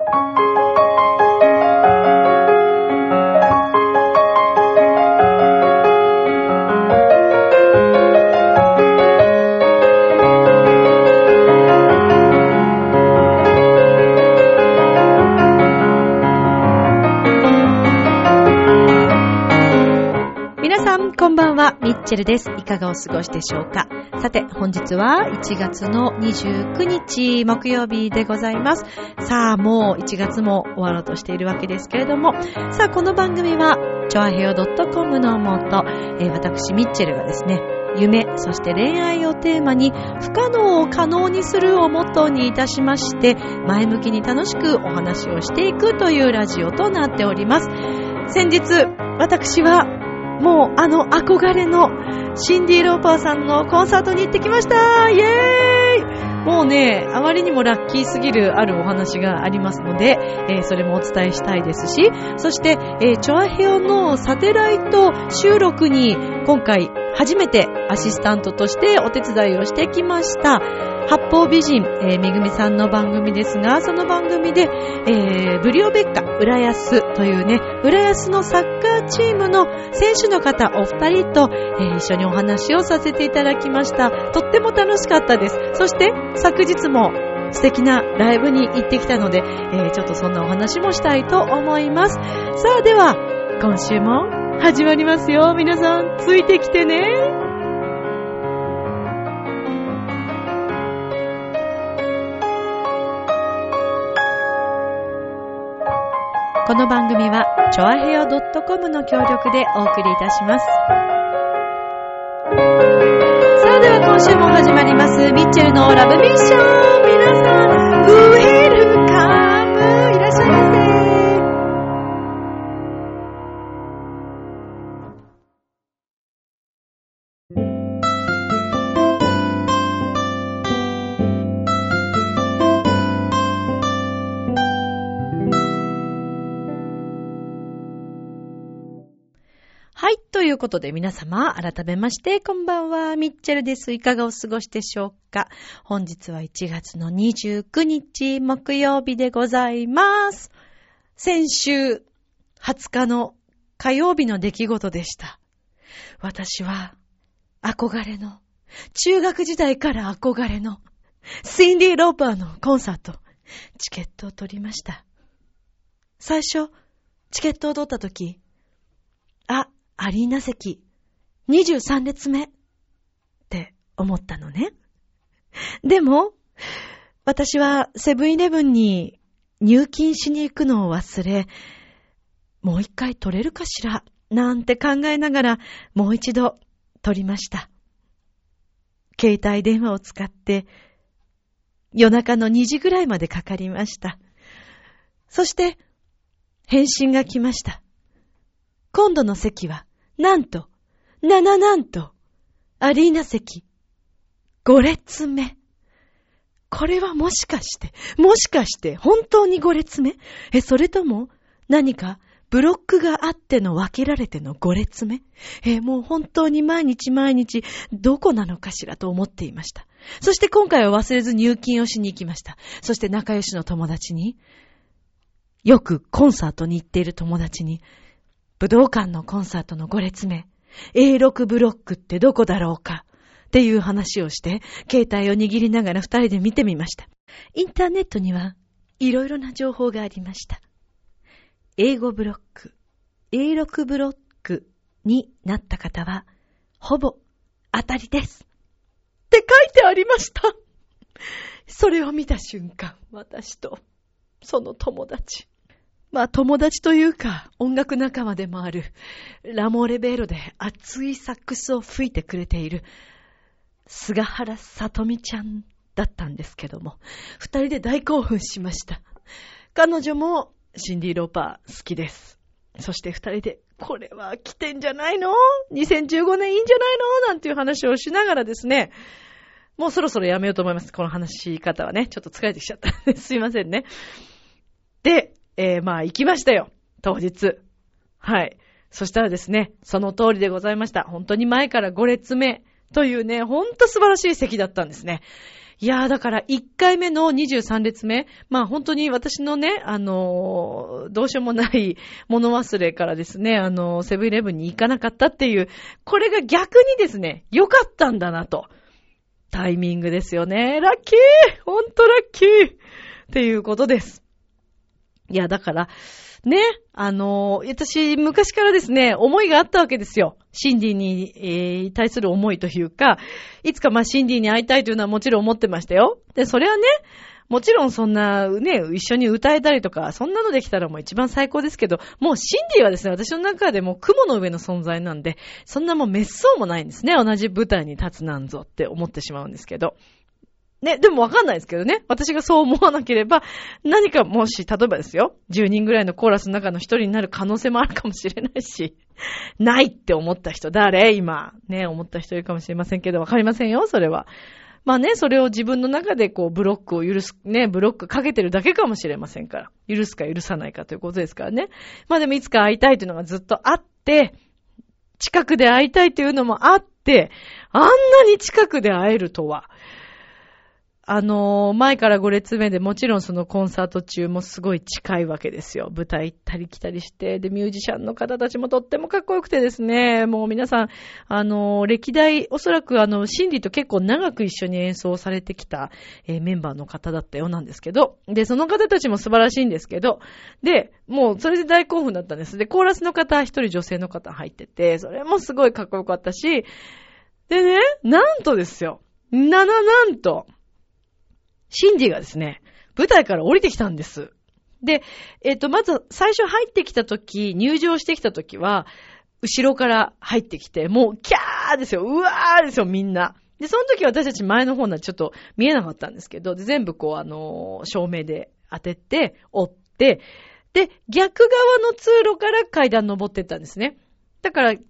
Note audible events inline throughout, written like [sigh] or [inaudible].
皆さん、こんばんは。ミッチェルです。いかがお過ごしでしょうか？さて、本日は1月の29日木曜日でございます。さあ、もう1月も終わろうとしているわけですけれども、さあ、この番組は、チョアヘオ .com のもと、えー私、ミッチェルがですね、夢、そして恋愛をテーマに、不可能を可能にするをモットーにいたしまして、前向きに楽しくお話をしていくというラジオとなっております。先日、私は、もうあの憧れのシンディ・ローパーさんのコンサートに行ってきましたイエーイもうね、あまりにもラッキーすぎるあるお話がありますので、えーそれもお伝えしたいですし、そして、えーチョアヘオのサテライト収録に今回初めてアシスタントとしてお手伝いをしてきました。八方美人、えーめぐみさんの番組ですが、その番組で、えーブリオベッカ、浦安というね、浦安のサッカーチームの選手の方お二人と、えー一緒にお話をさせていただきました。とっても楽しかったです。そして、昨日も素敵なライブに行ってきたので、えーちょっとそんなお話もしたいと思います。さあ、では、今週も始まりますよ。皆さん、ついてきてね。この番組は、ちょあへよ .com の協力でお送りいたします。さあ、では今週も始まります、ミッチェルのラブミッションということで皆様、改めまして、こんばんは、ミッチェルです。いかがお過ごしでしょうか？本日は1月の29日、木曜日でございます。先週、20日の火曜日の出来事でした。私は、憧れの、中学時代から憧れの、シンディ・ローパーのコンサート、チケットを取りました。最初、チケットを取った時、あ、アリーナ席、23列目って思ったのね。でも、私はセブンイレブンに入金しに行くのを忘れ、もう一回取れるかしら？なんて考えながら、もう一度取りました。携帯電話を使って、夜中の2時ぐらいまでかかりました。そして、返信が来ました。今度の席は、なんと、7なんと、アリーナ席、5列目。これはもしかして、もしかして、本当に5列目？え、それとも、何か、ブロックがあっての分けられての5列目？え、もう本当に毎日毎日、どこなのかしらと思っていました。そして今回は忘れず入金をしに行きました。そして仲良しの友達に、よくコンサートに行っている友達に、武道館のコンサートの5列目、A6 ブロックってどこだろうかっていう話をして、携帯を握りながら二人で見てみました。インターネットにはいろいろな情報がありました。A5 ブロック、A6 ブロックになった方は、ほぼ当たりです。って書いてありました。それを見た瞬間、私と、その友達。まあ友達というか音楽仲間でもあるラモーレベーロで熱いサックスを吹いてくれている菅原さとみちゃんだったんですけども、二人で大興奮しました。彼女もシンディ・ローパー好きです。そして二人で、これは来てんじゃないの ?2015 年いいんじゃないの？なんていう話をしながらですね、もうそろそろやめようと思います。この話し方はね。ちょっと疲れてきちゃった。[laughs] すいませんね。で、えー、まあ行きましたよ。当日。はい。そしたらですね、その通りでございました。本当に前から5列目というね、ほんと素晴らしい席だったんですね。いやーだから1回目の23列目、まあ本当に私のね、あのー、どうしようもない物忘れからですね、あのー、セブンイレブンに行かなかったっていう、これが逆にですね、良かったんだなと。タイミングですよね。ラッキーほんとラッキーっていうことです。いや、だから、ね、あのー、私、昔からですね、思いがあったわけですよ。シンディに、えー、対する思いというか、いつかまあシンディに会いたいというのはもちろん思ってましたよ。で、それはね、もちろんそんな、ね、一緒に歌えたりとか、そんなのできたらもう一番最高ですけど、もうシンディはですね、私の中でも雲の上の存在なんで、そんなもう滅相もないんですね。同じ舞台に立つなんぞって思ってしまうんですけど。ね、でもわかんないですけどね。私がそう思わなければ、何かもし、例えばですよ、10人ぐらいのコーラスの中の一人になる可能性もあるかもしれないし、[laughs] ないって思った人、誰？今。ね、思った人いるかもしれませんけど、わかりませんよ、それは。まあね、それを自分の中でこう、ブロックを許す、ね、ブロックかけてるだけかもしれませんから。許すか許さないかということですからね。まあでもいつか会いたいというのがずっとあって、近くで会いたいというのもあって、あんなに近くで会えるとは。あのー、前から5列目でもちろんそのコンサート中もすごい近いわけですよ。舞台行ったり来たりして、で、ミュージシャンの方たちもとってもかっこよくてですね、もう皆さん、あのー、歴代、おそらくあの、シンディと結構長く一緒に演奏されてきた、えー、メンバーの方だったようなんですけど、で、その方たちも素晴らしいんですけど、で、もうそれで大興奮だったんです。で、コーラスの方、一人女性の方入ってて、それもすごいかっこよかったし、でね、なんとですよ、なななんと、シンディがですね、舞台から降りてきたんです。で、えっ、ー、と、まず最初入ってきた時、入場してきた時は、後ろから入ってきて、もう、キャーですよ、うわーですよ、みんな。で、その時私たち前の方にはちょっと見えなかったんですけど、全部こう、あのー、照明で当てて、追って、で、逆側の通路から階段登ってったんですね。だから、つ、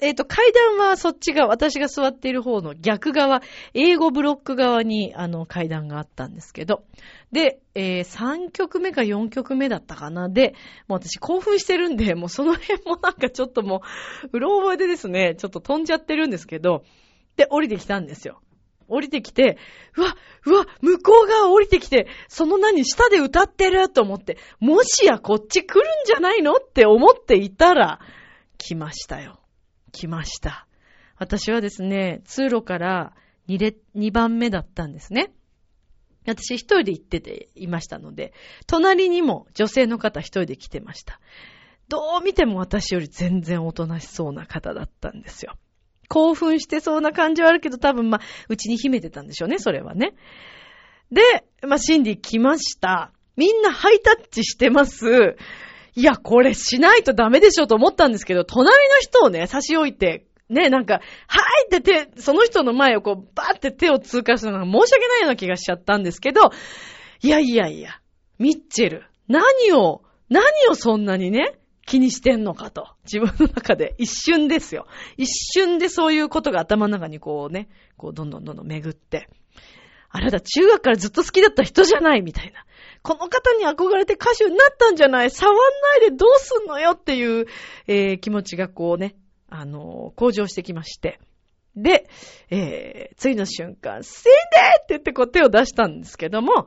えっ、ー、と、階段はそっち側、私が座っている方の逆側、英語ブロック側に、あの、階段があったんですけど。で、えー、3曲目か4曲目だったかな。で、もう私興奮してるんで、もうその辺もなんかちょっともう、うろ覚えでですね、ちょっと飛んじゃってるんですけど、で、降りてきたんですよ。降りてきて、うわ、うわ、向こう側降りてきて、その何、下で歌ってると思って、もしやこっち来るんじゃないのって思っていたら、来ましたよ。来ました。私はですね、通路から2列、2番目だったんですね。私一人で行ってていましたので、隣にも女性の方一人で来てました。どう見ても私より全然おとなしそうな方だったんですよ。興奮してそうな感じはあるけど、多分まあ、うちに秘めてたんでしょうね、それはね。で、まあ、シンディ来ました。みんなハイタッチしてます。いや、これしないとダメでしょと思ったんですけど、隣の人をね、差し置いて、ね、なんか、はいって手、その人の前をこう、バーって手を通過するのが申し訳ないような気がしちゃったんですけど、いやいやいや、ミッチェル、何を、何をそんなにね、気にしてんのかと。自分の中で。一瞬ですよ。一瞬でそういうことが頭の中にこうね、こうどんどんどんどん巡って。あれだ、中学からずっと好きだった人じゃないみたいな。この方に憧れて歌手になったんじゃない？触んないでどうすんのよっていう、えー、気持ちがこうね、あのー、向上してきまして。で、えー、次の瞬間、死んでって言ってこう手を出したんですけども、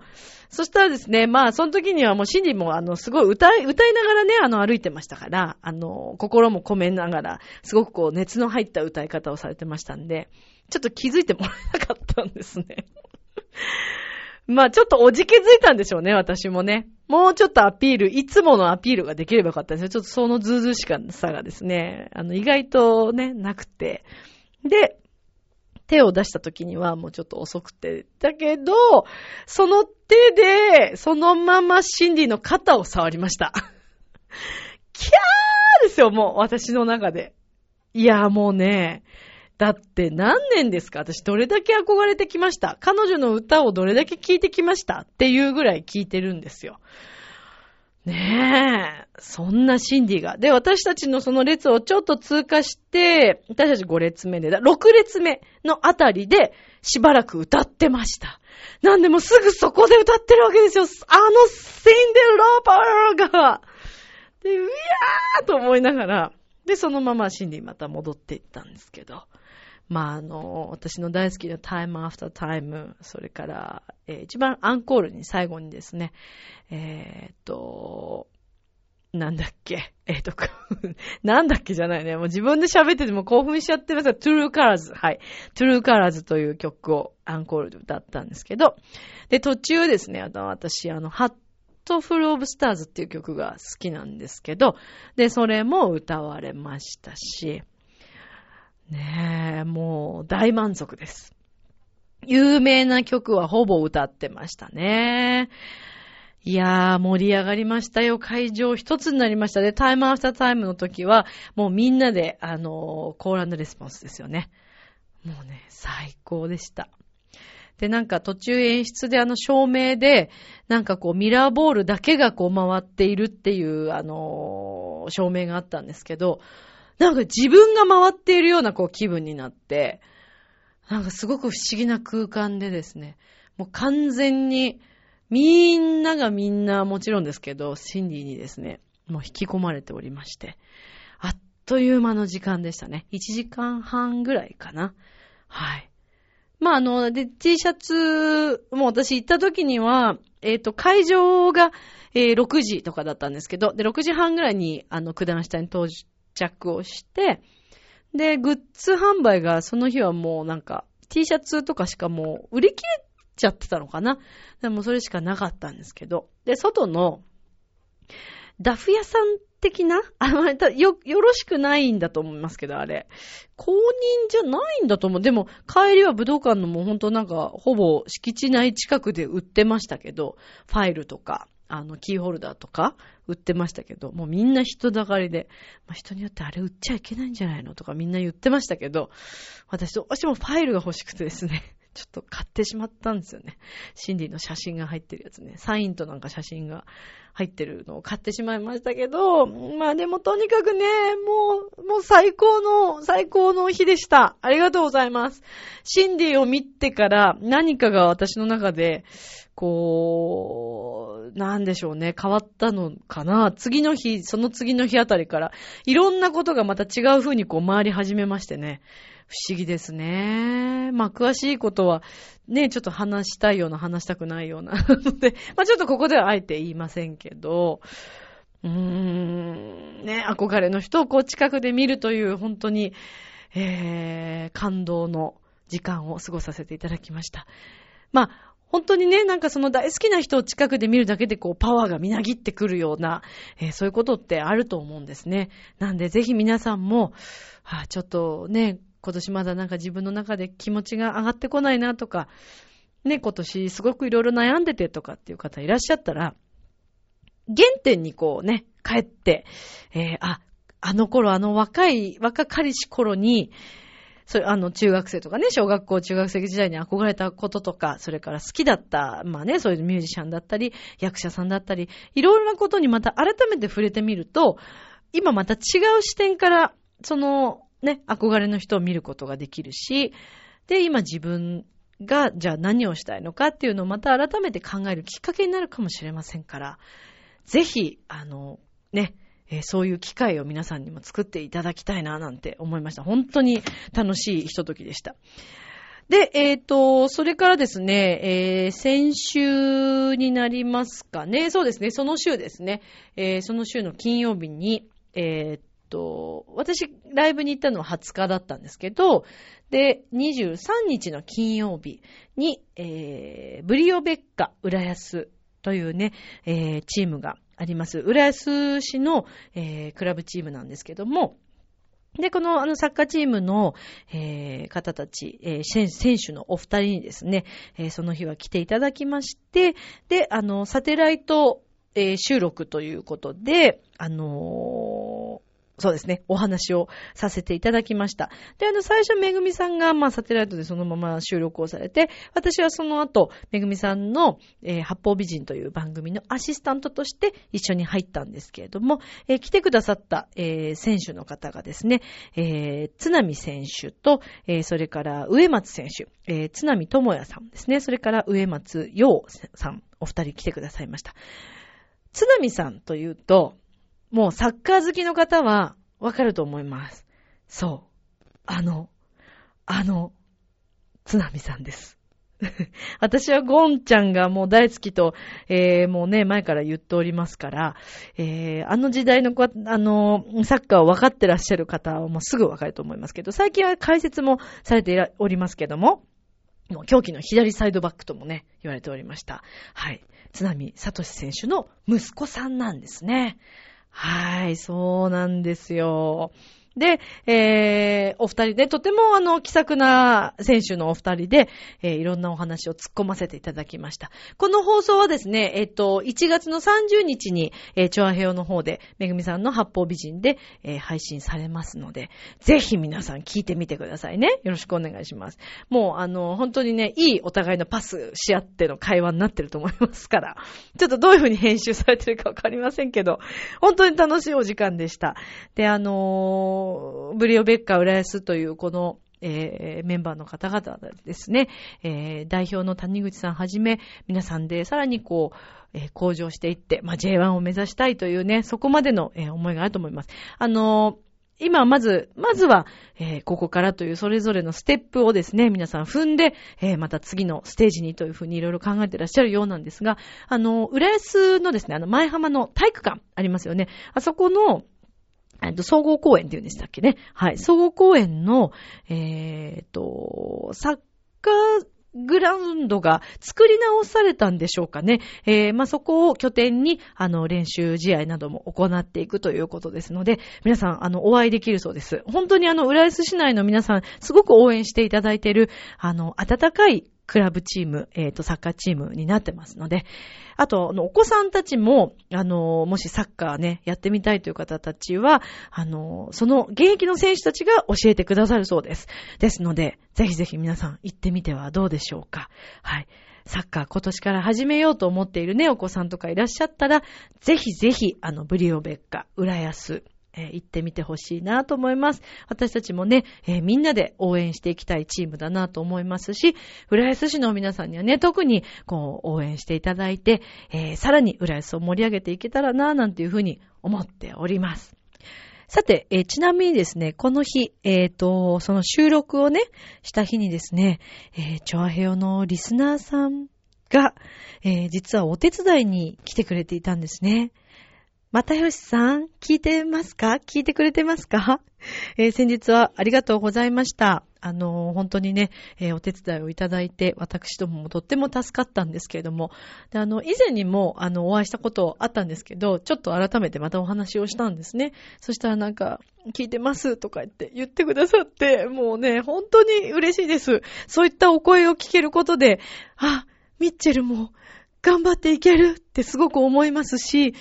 そしたらですね、まあ、その時にはもうシンディもあの、すごい歌い、歌いながらね、あの、歩いてましたから、あの、心も込めながら、すごくこう、熱の入った歌い方をされてましたんで、ちょっと気づいてもらえなかったんですね。まあちょっとおじけづいたんでしょうね、私もね。もうちょっとアピール、いつものアピールができればよかったですよ。ちょっとそのずうずうしさがですね、あの、意外とね、なくて。で、手を出した時にはもうちょっと遅くて。だけど、その手で、そのままシンディの肩を触りました。[laughs] キャーですよ、もう、私の中で。いや、もうね、だって何年ですか？私どれだけ憧れてきました？彼女の歌をどれだけ聴いてきました？っていうぐらい聴いてるんですよ。ねえ、そんなシンディが。で、私たちのその列をちょっと通過して、私たち5列目で、6列目のあたりでしばらく歌ってました。なんでもすぐそこで歌ってるわけですよ。あのシンデローパーが。で、うやーと思いながら、で、そのままシンディまた戻っていったんですけど。まあ、あの、私の大好きな Time After Time、それから、えー、一番アンコールに最後にですね、えー、っと、なんだっけえー、っと、[laughs] なんだっけじゃないね。もう自分で喋ってても興奮しちゃってますが、True Colors。はい。True Colors という曲をアンコールで歌ったんですけど、で、途中ですね、あの、私、あの、ハットフルオブスターズっていう曲が好きなんですけど、で、それも歌われましたし、ねえ、もう大満足です。有名な曲はほぼ歌ってましたね。いやー、盛り上がりましたよ。会場一つになりましたね。タイムアフタータイムの時は、もうみんなで、あのー、コーランドレスポンスですよね。もうね、最高でした。で、なんか途中演出であの照明で、なんかこうミラーボールだけがこう回っているっていう、あのー、照明があったんですけど、なんか自分が回っているようなこう気分になって、なんかすごく不思議な空間でですね、もう完全に、みんながみんなもちろんですけど、シンディにですね、もう引き込まれておりまして、あっという間の時間でしたね。1時間半ぐらいかな。はい。まあ、あの、で、T シャツ、もう私行った時には、えっ、ー、と、会場が、えー、6時とかだったんですけど、で、6時半ぐらいに、あの、九段下に到着をして、で、グッズ販売がその日はもうなんか T シャツとかしかもう売り切れちゃってたのかなでもそれしかなかったんですけど。で、外のダフ屋さん的な？[laughs] あの、よ、よろしくないんだと思いますけど、あれ。公認じゃないんだと思う。でも、帰りは武道館のもうほんとなんか、ほぼ敷地内近くで売ってましたけど、ファイルとか、あの、キーホルダーとか売ってましたけど、もうみんな人だかりで、まあ、人によってあれ売っちゃいけないんじゃないのとかみんな言ってましたけど、私どうしてもファイルが欲しくてですね、[laughs] ちょっと買ってしまったんですよね。シンディの写真が入ってるやつね。サインとなんか写真が入ってるのを買ってしまいましたけど、まあでもとにかくね、もう、もう最高の、最高の日でした。ありがとうございます。シンディを見てから何かが私の中で、こう、なんでしょうね、変わったのかな。次の日、その次の日あたりから、いろんなことがまた違う風にこう回り始めましてね。不思議ですね。まあ、詳しいことは、ね、ちょっと話したいような、話したくないような [laughs] で、まあ、ちょっとここではあえて言いませんけど、うーん、ね、憧れの人をこう近くで見るという、本当に、えー、感動の時間を過ごさせていただきました。まあ、本当にね、なんかその大好きな人を近くで見るだけでこうパワーがみなぎってくるような、えー、そういうことってあると思うんですね。なんでぜひ皆さんも、はあ、ちょっとね、今年まだなんか自分の中で気持ちが上がってこないなとか、ね、今年すごくいろいろ悩んでてとかっていう方いらっしゃったら、原点にこうね、帰って、えー、あ、あの頃、あの若い、若かりし頃に、それ、あの、中学生とかね、小学校、中学生時代に憧れたこととか、それから好きだった、まあね、そういうミュージシャンだったり、役者さんだったり、いろいろなことにまた改めて触れてみると、今また違う視点から、その、ね、憧れの人を見ることができるし、で、今自分が、じゃあ何をしたいのかっていうのをまた改めて考えるきっかけになるかもしれませんから、ぜひ、あの、ね、えー、そういう機会を皆さんにも作っていただきたいななんて思いました。本当に楽しいひとときでした。で、えっ、ー、と、それからですね、えー、先週になりますかね。そうですね、その週ですね。えー、その週の金曜日に、えっ、と、私、ライブに行ったのは20日だったんですけど、で、23日の金曜日に、えー、ブリオベッカ浦安というね、えー、チームがあります。浦安市の、えー、クラブチームなんですけども、で、この、あの、サッカーチームの、えー、方たち、えー、選手のお二人にですね、えー、その日は来ていただきまして、で、あの、サテライト、えー、収録ということで、あのそうですね、お話をさせていただきました。で、あの、最初、めぐみさんが、まあ、サテライトでそのまま収録をされて、私はその後、めぐみさんの、えー、八方美人という番組のアシスタントとして一緒に入ったんですけれども、えー、来てくださった、えー、選手の方がですね、えー、津波選手と、え、それから上松選手、えー、津波智也さんですね、それから上松陽さん、お二人来てくださいました。津波さんというと、もうサッカー好きの方はわかると思います。そう。あの、あの、津波さんです。[laughs] 私はゴンちゃんがもう大好きと、えー、もうね、前から言っておりますから、えー、あの時代の、あの、サッカーを分かってらっしゃる方はもうすぐ分かると思いますけど、最近は解説もされておりますけども、もう狂気の左サイドバックともね、言われておりました。はい。津波聡選手の息子さんなんですね。はい、そうなんですよ。で、えー、お二人で、とてもあの、気さくな選手のお二人で、えー、いろんなお話を突っ込ませていただきました。この放送はですね、えっ、ー、と、1月の30日に、えー、チョアヘヨの方で、めぐみさんの八方美人で、えー、配信されますので、ぜひ皆さん聞いてみてくださいね。よろしくお願いします。もう、あの、本当にね、いいお互いのパスし合っての会話になってると思いますから、ちょっとどういう風に編集されてるかわかりませんけど、本当に楽しいお時間でした。で、あのーブリオベッカ・浦安というこの、えー、メンバーの方々ですね、えー、代表の谷口さんはじめ、皆さんでさらにこう、えー、向上していって、まあ、J1 を目指したいというね、そこまでの、えー、思いがあると思います。あのー今、まず、まずは、えー、ここからというそれぞれのステップをですね、皆さん踏んで、えー、また次のステージにというふうにいろいろ考えてらっしゃるようなんですが、あの、浦安のですね、あの、前浜の体育館ありますよね。あそこの、えっと、総合公園って言うんでしたっけね。はい。総合公園の、えー、っと、サッカー、グラウンドが作り直されたんでしょうかね。えー、まあ、そこを拠点に、あの、練習試合なども行っていくということですので、皆さん、あの、お会いできるそうです。本当にあの、浦安市内の皆さん、すごく応援していただいている、あの、温かいクラブチーム、えっ、ー、と、サッカーチームになってますので、あと、お子さんたちも、あの、もしサッカーね、やってみたいという方たちは、あの、その現役の選手たちが教えてくださるそうです。ですので、ぜひぜひ皆さん行ってみてはどうでしょうか。はい。サッカー今年から始めようと思っているね、お子さんとかいらっしゃったら、ぜひぜひ、あの、ブリオベッカ、浦安、えー、行ってみてほしいなと思います。私たちもね、えー、みんなで応援していきたいチームだなと思いますし、浦安市の皆さんにはね、特にこう応援していただいて、えー、さらに浦安を盛り上げていけたらななんていうふうに思っております。さて、えー、ちなみにですね、この日、えっ、ー、と、その収録をね、した日にですね、えー、チョアヘヨのリスナーさんが、えー、実はお手伝いに来てくれていたんですね。またよしさん、聞いてますか？聞いてくれてますか？えー、先日はありがとうございました。あのー、本当にね、えー、お手伝いをいただいて、私どももとっても助かったんですけれども、であの、以前にも、あの、お会いしたことあったんですけど、ちょっと改めてまたお話をしたんですね。そしたらなんか、聞いてますとか言って言ってくださって、もうね、本当に嬉しいです。そういったお声を聞けることで、あ、ミッチェルも頑張っていけるってすごく思いますし、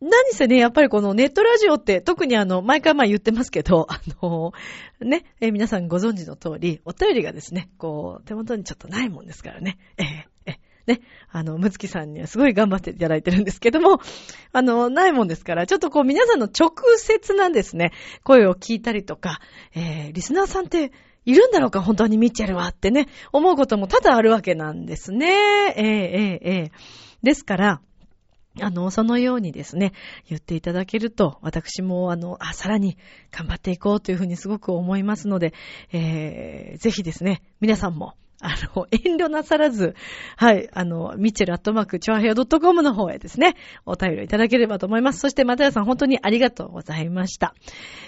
何せね、やっぱりこのネットラジオって、特にあの、毎回まあ言ってますけど、[laughs] あの、ね、え皆さんご存知の通り、お便りがですね、こう、手元にちょっとないもんですからね、えー、えね、あの、むつきさんにはすごい頑張っていただいてるんですけども、あの、ないもんですから、ちょっとこう皆さんの直接なんですね、声を聞いたりとか、えー、リスナーさんっているんだろうか、本当にミッチェルはってね、思うことも多々あるわけなんですね。えー、えー、えー。ですから、あの、そのようにですね、言っていただけると、私も、あの、あ、さらに頑張っていこうというふうにすごく思いますので、えー、ぜひですね、皆さんも、あの、遠慮なさらず、はい、あの、ミッチェルアットマーク、チョアヘアドットコムの方へですね、お便りいただければと思います。そして、またやさん本当にありがとうございました。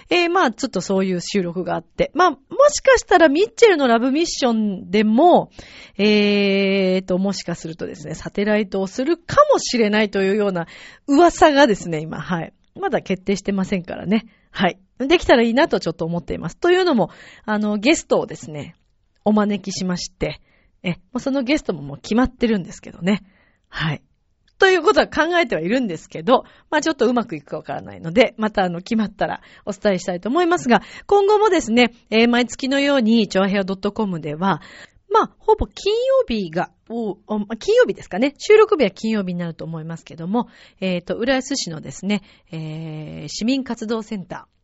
えー、まあ、ちょっとそういう収録があって、まあ、もしかしたらミッチェルのラブミッションでも、えーと、もしかするとですね、サテライトをするかもしれないというような噂がですね、今、はい。まだ決定してませんからね。はい。できたらいいなとちょっと思っています。というのも、あの、ゲストをですね、お招きしまして、え、もうそのゲストももう決まってるんですけどね。はい。ということは考えてはいるんですけど、まあちょっとうまくいくかわからないので、またあの決まったらお伝えしたいと思いますが、今後もですね、えー、毎月のように、チョアヘア .com では、まあ、ほぼ金曜日が、金曜日ですかね。収録日は金曜日になると思いますけども、えっ、ー、と、浦安市のですね、えー、市民活動センター、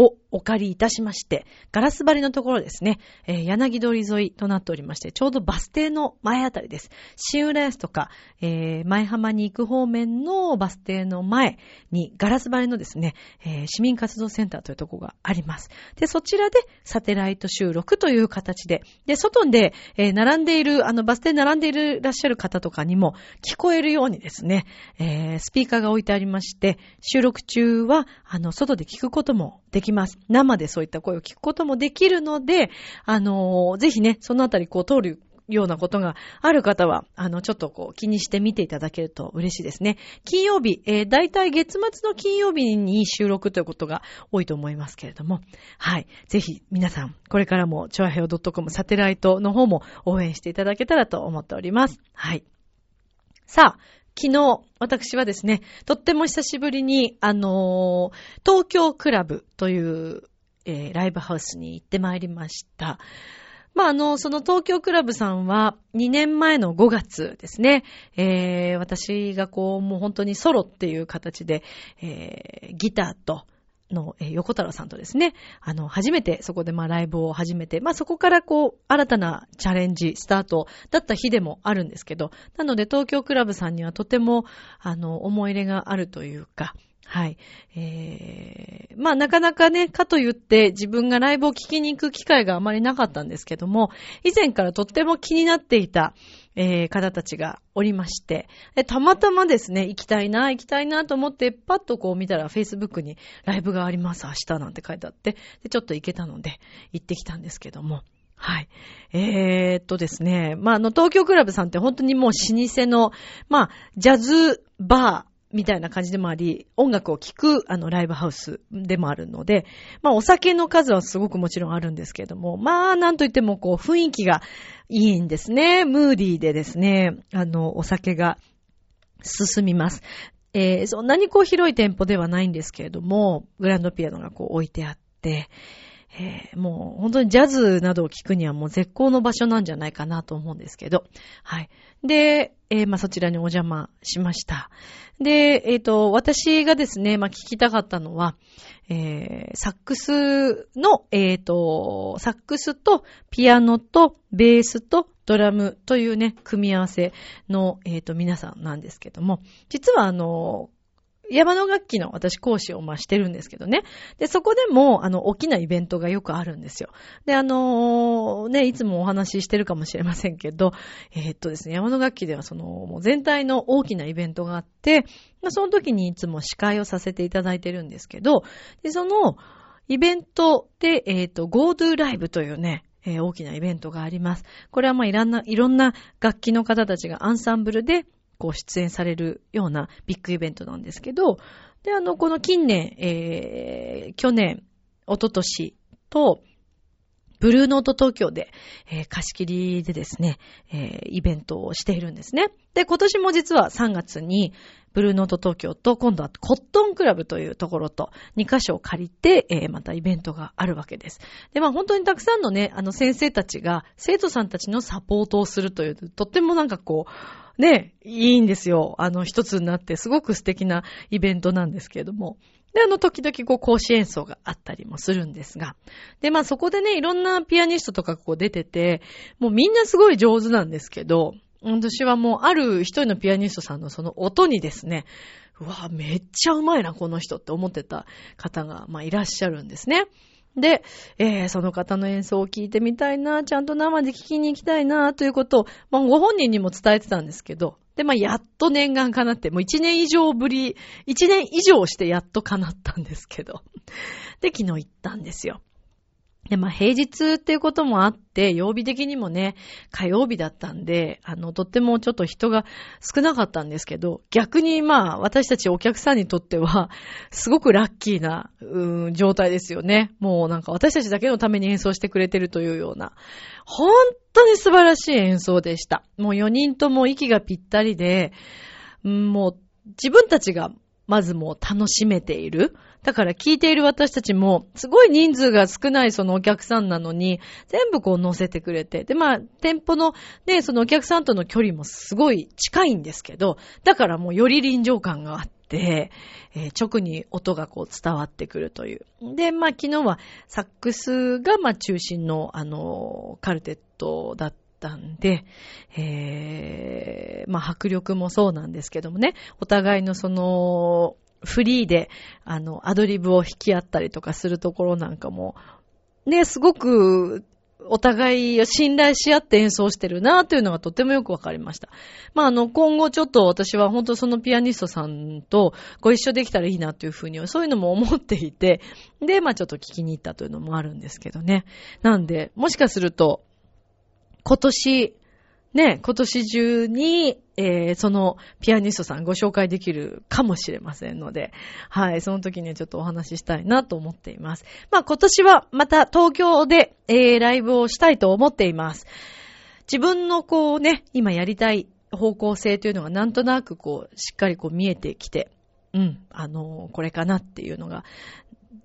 をお借りいたしまして、ガラス張りのところですね、えー、柳通り沿いとなっておりまして、ちょうどバス停の前あたりです。新浦安とか、えー、前浜に行く方面のバス停の前にガラス張りのですね、えー、市民活動センターというところがあります。で、そちらでサテライト収録という形で、で、外で、え、並んでいる、あの、バス停並んでいるらっしゃる方とかにも聞こえるようにですね、え、スピーカーが置いてありまして、収録中は、あの、外で聞くこともできます。生でそういった声を聞くこともできるので、あのー、ぜひね、そのあたりこう通るようなことがある方は、あの、ちょっとこう気にして見ていただけると嬉しいですね。金曜日、えー、大体月末の金曜日に収録ということが多いと思いますけれども、はい。ぜひ皆さん、これからも、チョアヘオ .com サテライトの方も応援していただけたらと思っております。はい。さあ、昨日、私はですね、とっても久しぶりに、あのー、東京クラブという、えー、ライブハウスに行ってまいりました。まあ、あの、その東京クラブさんは2年前の5月ですね、えー、私がこう、もう本当にソロっていう形で、えー、ギターと、の、え、横太郎さんとですね、あの、初めてそこでまあライブを始めて、まあそこからこう、新たなチャレンジ、スタートだった日でもあるんですけど、なので東京クラブさんにはとても、あの、思い入れがあるというか、はい。えー、まあなかなかね、かと言って自分がライブを聞きに行く機会があまりなかったんですけども、以前からとっても気になっていた、えー、方たちがおりまして、たまたまですね、行きたいな、行きたいなと思って、パッとこう見たら Facebook にライブがあります、明日なんて書いてあって、で、ちょっと行けたので、行ってきたんですけども、はい。えー、っとですね。まあ、あの、東京クラブさんって本当にもう老舗の、まあ、ジャズバー、みたいな感じでもあり、音楽を聴く、あの、ライブハウスでもあるので、まあ、お酒の数はすごくもちろんあるんですけれども、まあ、なんといっても、こう、雰囲気がいいんですね。ムーディーでですね、あの、お酒が進みます。えー、そんなにこう広い店舗ではないんですけれども、グランドピアノがこう置いてあって、えー、もう本当にジャズなどを聞くにはもう絶好の場所なんじゃないかなと思うんですけど。はい。で、えー、まあ、そちらにお邪魔しました。で、えっ、ー、と、私がですね、まあ、聞きたかったのは、えー、サックスの、えっ、と、サックスとピアノとベースとドラムというね、組み合わせの、えっ、と、皆さんなんですけども、実はあの、山の楽器の私講師をまあしてるんですけどね。で、そこでも、あの、大きなイベントがよくあるんですよ。で、あのー、ね、いつもお話ししてるかもしれませんけど、えー、っとですね、山の楽器ではその、もう全体の大きなイベントがあって、その時にいつも司会をさせていただいてるんですけど、で、その、イベントで、えー、っと、GoDo ライブというね、えー、大きなイベントがあります。これはまあいろんな、いろんな楽器の方たちがアンサンブルでこう出演されるようなビッグイベントなんですけど、で、あの、この近年、えー、去年、一昨年と、ブルーノート東京で、えー、貸し切りでですね、えー、イベントをしているんですね。で、今年も実は3月に、ブルーノート東京と、今度はコットンクラブというところと、2カ所を借りて、えー、またイベントがあるわけです。で、まあ本当にたくさんのね、あの先生たちが、生徒さんたちのサポートをするという、とってもなんかこう、ね、いいんですよ。あの、一つになって、すごく素敵なイベントなんですけれども。で、あの、時々こう、講師演奏があったりもするんですが。で、まあそこでね、いろんなピアニストとかこう出てて、もうみんなすごい上手なんですけど、私はもうある一人のピアニストさんのその音にですね、うわ、めっちゃうまいな、この人って思ってた方が、まあいらっしゃるんですね。で、えー、その方の演奏を聴いてみたいな、ちゃんと生で聴きに行きたいな、ということを、まあ、ご本人にも伝えてたんですけど、で、まあ、やっと念願かなって、もう一年以上ぶり、一年以上してやっと叶ったんですけど。で、昨日行ったんですよ。で、まあ、平日っていうこともあって、曜日的にもね、火曜日だったんで、あの、とってもちょっと人が少なかったんですけど、逆にまあ、私たちお客さんにとっては、すごくラッキーな、うん、状態ですよね。もうなんか私たちだけのために演奏してくれてるというような、本当に素晴らしい演奏でした。もう4人とも息がぴったりで、もう自分たちがまずもう楽しめている。だから聞いている私たちも、すごい人数が少ないそのお客さんなのに、全部こう乗せてくれて。で、まあ、店舗のね、そのお客さんとの距離もすごい近いんですけど、だからもうより臨場感があって、えー、直に音がこう伝わってくるという。で、まあ昨日はサックスがまあ中心のあの、カルテットだったんで、えー、まあ迫力もそうなんですけどもね、お互いのその、フリーで、あの、アドリブを引き合ったりとかするところなんかも、ね、すごくお互いを信頼し合って演奏してるなというのがとてもよくわかりました。まあ、あの、今後ちょっと私は本当そのピアニストさんとご一緒できたらいいなというふうに、そういうのも思っていて、で、まあちょっと聞きに行ったというのもあるんですけどね。なんで、もしかすると、今年、ね、今年中に、えー、そのピアニストさんご紹介できるかもしれませんので、はい、その時にちょっとお話ししたいなと思っています。まあ今年はまた東京で、えー、ライブをしたいと思っています。自分のこうね、今やりたい方向性というのがなんとなくこう、しっかりこう見えてきて、うん、あのー、これかなっていうのが、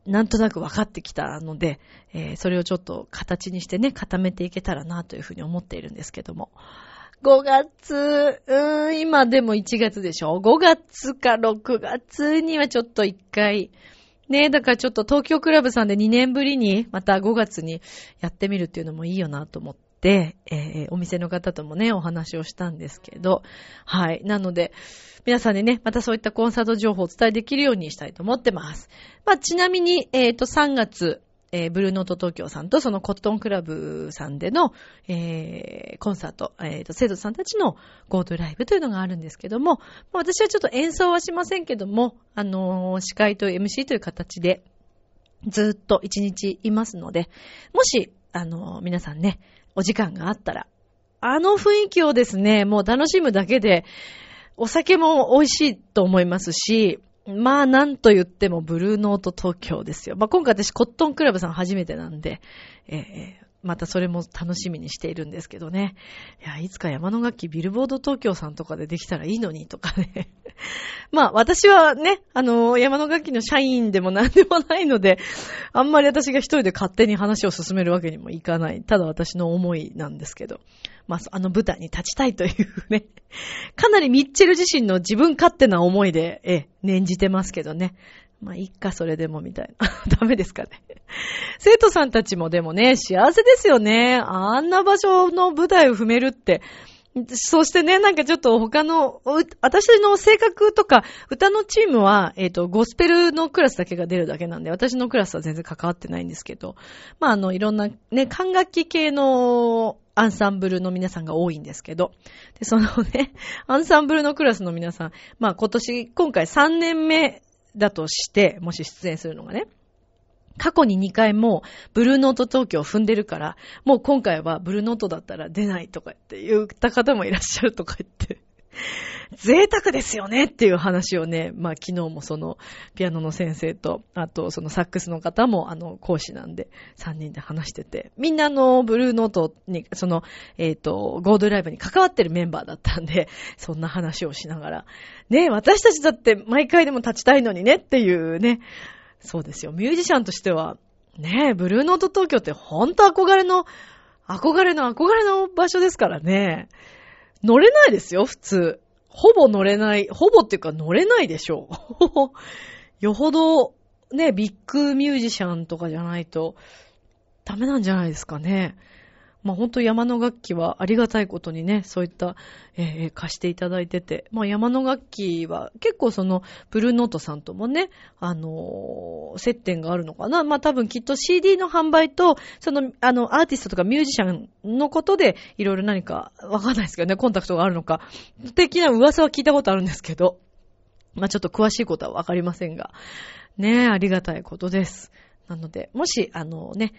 なんとなく分かってきたので、えー、それをちょっと形にしてね、固めていけたらなというふうに思っているんですけども。5月、うーん、今でも1月でしょ ?5 月か6月にはちょっと1回、ねだからちょっと東京クラブさんで2年ぶりにまた5月にやってみるっていうのもいいよなと思って、えー、お店の方ともね、お話をしたんですけど、はい。なので、皆さんにね、またそういったコンサート情報をお伝えできるようにしたいと思ってます。まあ、ちなみに、えっ、ー、と、3月、えー、ブルーノート東京さんとそのコットンクラブさんでの、えー、コンサート、えっ、ー、と、生徒さんたちのゴードライブというのがあるんですけども、まあ、私はちょっと演奏はしませんけども、あのー、司会と MC という形で、ずっと一日いますので、もし、あの、皆さんね、お時間があったら、あの雰囲気をですね、もう楽しむだけで、お酒も美味しいと思いますし、まあ、なんと言っても、ブルーノート東京ですよ。まあ、今回私、コットンクラブさん初めてなんで、えー、またそれも楽しみにしているんですけどね。いや、いつか山の楽器ビルボード東京さんとかでできたらいいのにとかね。[laughs] まあ、私はね、あの、山の楽器の社員でも何でもないので、あんまり私が一人で勝手に話を進めるわけにもいかない。ただ私の思いなんですけど。まあ、あの舞台に立ちたいというね。[laughs] かなりミッチェル自身の自分勝手な思いで、え、念じてますけどね。まあ、いっか、それでも、みたいな。[laughs] ダメですかね。[laughs] 生徒さんたちもでもね、幸せですよね。あんな場所の舞台を踏めるって。そしてね、なんかちょっと他の、私の性格とか、歌のチームは、えっ、ー、と、ゴスペルのクラスだけが出るだけなんで、私のクラスは全然関わってないんですけど、まあ、あの、いろんなね、管楽器系のアンサンブルの皆さんが多いんですけど、で、そのね、アンサンブルのクラスの皆さん、まあ今年、今回3年目だとして、もし出演するのがね、過去に2回もブルーノート東京を踏んでるから、もう今回はブルーノートだったら出ないとかって言った方もいらっしゃるとか言って。[laughs] 贅沢ですよねっていう話をね、まあ昨日もそのピアノの先生と、あとそのサックスの方もあの講師なんで3人で話してて、みんなあのブルーノートに、その、えっ、ー、と、ゴードライブに関わってるメンバーだったんで、そんな話をしながら、ね、私たちだって毎回でも立ちたいのにねっていうね、そうですよ。ミュージシャンとしては、ね、ブルーノート東京ってほんと憧れの、憧れの憧れの場所ですからね。乗れないですよ、普通。ほぼ乗れない、ほぼっていうか乗れないでしょう。[laughs] よほど、ね、ビッグミュージシャンとかじゃないと、ダメなんじゃないですかね。まあ本当山の楽器はありがたいことにね、そういった、えー、貸していただいてて、まあ山の楽器は結構そのブルーノートさんともね、あのー、接点があるのかな。まあ多分きっと CD の販売と、その、あの、アーティストとかミュージシャンのことでいろいろ何かわかんないですけどね、コンタクトがあるのか、的な噂は聞いたことあるんですけど、まあちょっと詳しいことはわかりませんが、ねえありがたいことです。なので、もし、あのね、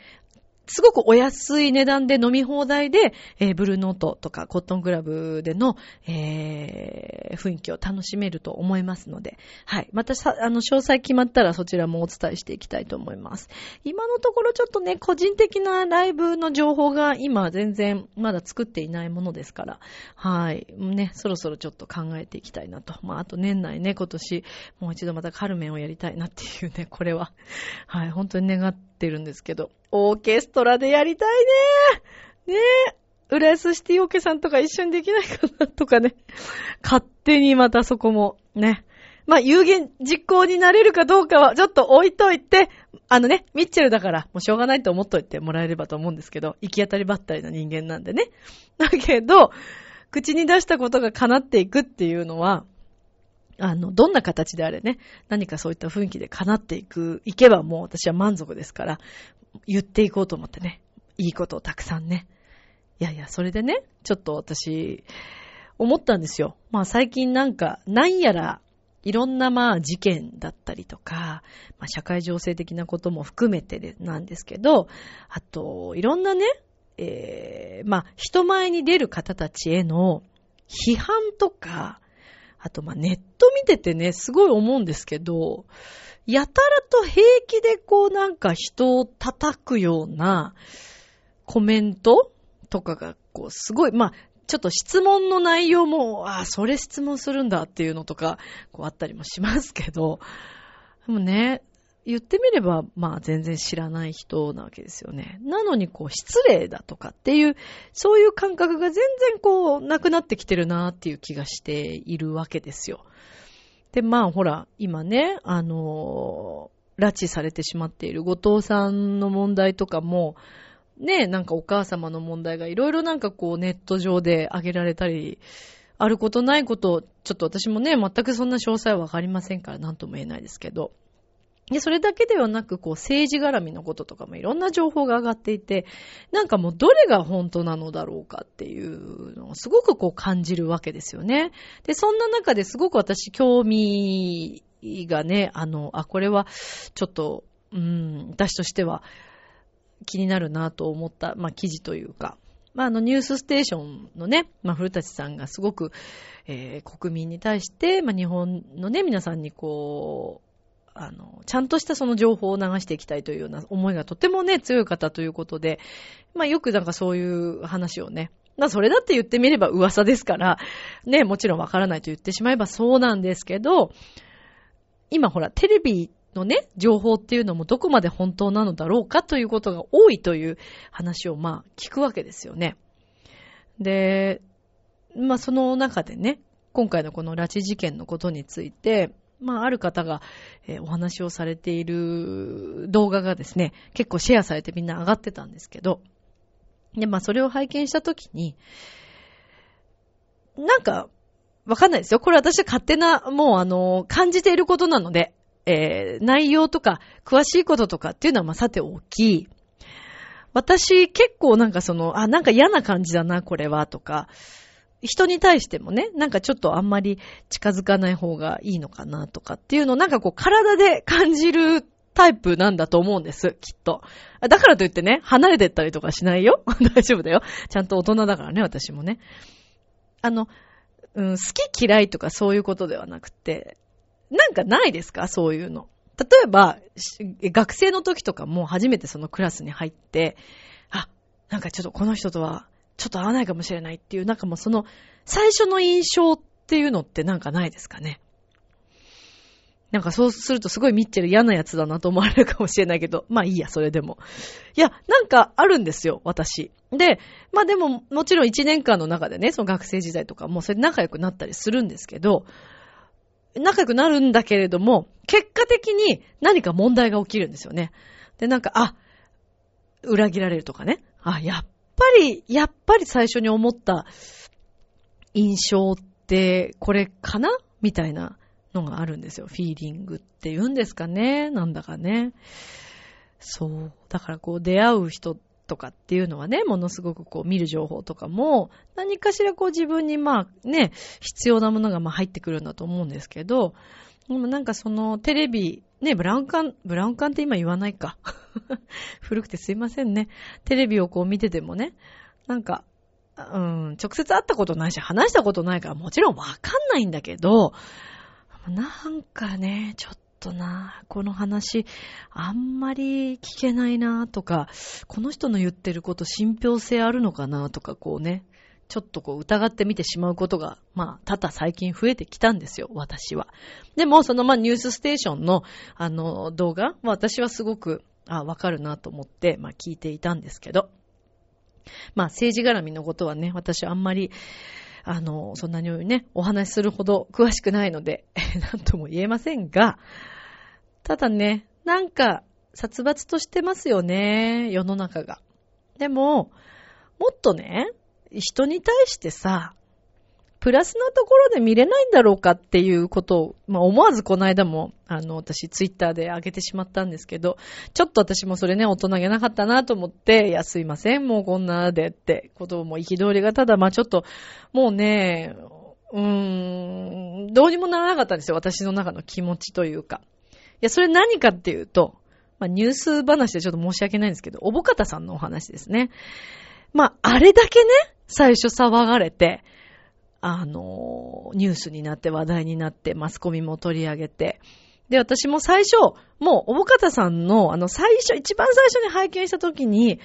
すごくお安い値段で飲み放題で、えー、ブルーノートとかコットンクラブでの、えー、雰囲気を楽しめると思いますので、はい。またさ、あの、詳細決まったらそちらもお伝えしていきたいと思います。今のところちょっとね、個人的なライブの情報が今全然まだ作っていないものですから、はい。ね、そろそろちょっと考えていきたいなと。まあ、あと年内ね、今年、もう一度またカルメンをやりたいなっていうね、これは、はい。本当に願ってるんですけど、オーケストラでやりたいねねえ。浦安シティオーケさんとか一緒にできないかなとかね。[laughs] 勝手にまたそこもね。まあ、有言実行になれるかどうかはちょっと置いといて、あのね、ミッチェルだから、もうしょうがないと思っといてもらえればと思うんですけど、行き当たりばったりな人間なんでね。だけど、口に出したことが叶っていくっていうのは、あの、どんな形であれね、何かそういった雰囲気で叶っていく、いけばもう私は満足ですから、言っていこうと思ってね、いいことをたくさんね。いやいや、それでね、ちょっと私、思ったんですよ。まあ最近なんか、なんやら、いろんなまあ事件だったりとか、まあ社会情勢的なことも含めてなんですけど、あと、いろんなね、えー、まあ人前に出る方たちへの批判とか、あとまネット見ててね、すごい思うんですけど、やたらと平気でこうなんか人を叩くようなコメントとかがこうすごい、まあちょっと質問の内容も、ああ、それ質問するんだっていうのとか、こうあったりもしますけど、でもね、言ってみれば、まあ全然知らない人なわけですよね。なのにこう失礼だとかっていう、そういう感覚が全然こうなくなってきてるなっていう気がしているわけですよ。で、まあほら、今ね、あの拉致されてしまっている後藤さんの問題とかも、ね、なんかお母様の問題がいろいろなんかこうネット上で挙げられたり、あることないこと、ちょっと私もね、全くそんな詳細はわかりませんから何とも言えないですけど。で、それだけではなく、こう、政治絡みのこととかもいろんな情報が上がっていて、なんかもうどれが本当なのだろうかっていうのをすごくこう感じるわけですよね。で、そんな中ですごく私興味がね、あの、あ、これはちょっと、うん、私としては気になるなと思った、まあ、記事というか、まあ、あの、ニュースステーションのね、まあ、古舘さんがすごく、えー、国民に対して、まあ、日本のね、皆さんにこう、あの、ちゃんとしたその情報を流していきたいというような思いがとてもね、強い方ということで、まあ、よくなんかそういう話をね、まあ、それだって言ってみれば噂ですから、ね、もちろんわからないと言ってしまえばそうなんですけど、今ほら、テレビのね、情報っていうのもどこまで本当なのだろうかということが多いという話をまあ聞くわけですよね。で、まあその中でね、今回のこの拉致事件のことについて、まあある方が、えー、お話をされている動画がですね、結構シェアされてみんな上がってたんですけど、で、まあそれを拝見したときに、なんか、わかんないですよ。これ私は勝手な、もうあの、感じていることなので、えー、内容とか、詳しいこととかっていうのはまあさておき、私結構なんかその、あ、なんか嫌な感じだな、これは、とか、人に対してもね、なんかちょっとあんまり近づかない方がいいのかなとかっていうのをなんかこう体で感じるタイプなんだと思うんです、きっと。だからといってね、離れてったりとかしないよ。[laughs] 大丈夫だよ。ちゃんと大人だからね、私もね。あの、うん、好き嫌いとかそういうことではなくて、なんかないですか？そういうの。例えば、学生の時とかも初めてそのクラスに入って、あ、なんかちょっとこの人とはちょっと合わないかもしれないっていう、なんかもうその最初の印象っていうのってなんかないですかね？なんかそうするとすごいミッチェル嫌なやつだなと思われるかもしれないけど、[laughs] まあいいや、それでも。いや、なんかあるんですよ、私。で、まあでも、もちろん1年間の中でね、その学生時代とかもそれ仲良くなったりするんですけど、仲良くなるんだけれども、結果的に何か問題が起きるんですよね。で、なんか、あ、裏切られるとかね。あ、やっぱり、やっぱり最初に思った印象ってこれかな？みたいなのがあるんですよ。フィーリングって言うんですかね？なんだかね。そう。だからこう出会う人とかっていうのはね、ものすごくこう見る情報とかも、何かしらこう自分にまあね、必要なものがまあ入ってくるんだと思うんですけど、でもなんかそのテレビ、ね、ブラウン管、ブラウン管って今言わないか。[laughs] 古くてすいませんね。テレビをこう見ててもね、なんか、うん、直接会ったことないし、話したことないからもちろんわかんないんだけど、なんかね、ちょっとな、この話、あんまり聞けないなとか、この人の言ってること信憑性あるのかなとか、こうね、ちょっとこう疑ってみてしまうことが、まあ、多々最近増えてきたんですよ、私は。でも、そのまあ、ニュースステーションの、あの、動画、私はすごく、あ、わかるなと思って、まあ、聞いていたんですけど、まあ、政治絡みのことはね、私あんまり、あの、そんなにね、お話しするほど詳しくないので、[laughs] なんとも言えませんが、ただね、なんか、殺伐としてますよね、世の中が。でも、もっとね、人に対してさ、プラスなところで見れないんだろうかっていうことを、まあ、思わずこの間も、あの、私ツイッターで上げてしまったんですけど、ちょっと私もそれね、大人げなかったなと思って、いや、すいません、もうこんなでってことも憤りがただ、まあちょっと、もうね、うーん、どうにもならなかったんですよ、私の中の気持ちというか。いや、それ何かっていうと、まあニュース話でちょっと申し訳ないんですけど、おぼかたさんのお話ですね。まあ、あれだけね、最初騒がれて、あの、ニュースになって話題になって、マスコミも取り上げて、で、私も最初、もう、おぼかたさんの、あの、最初、一番最初に拝見したときに、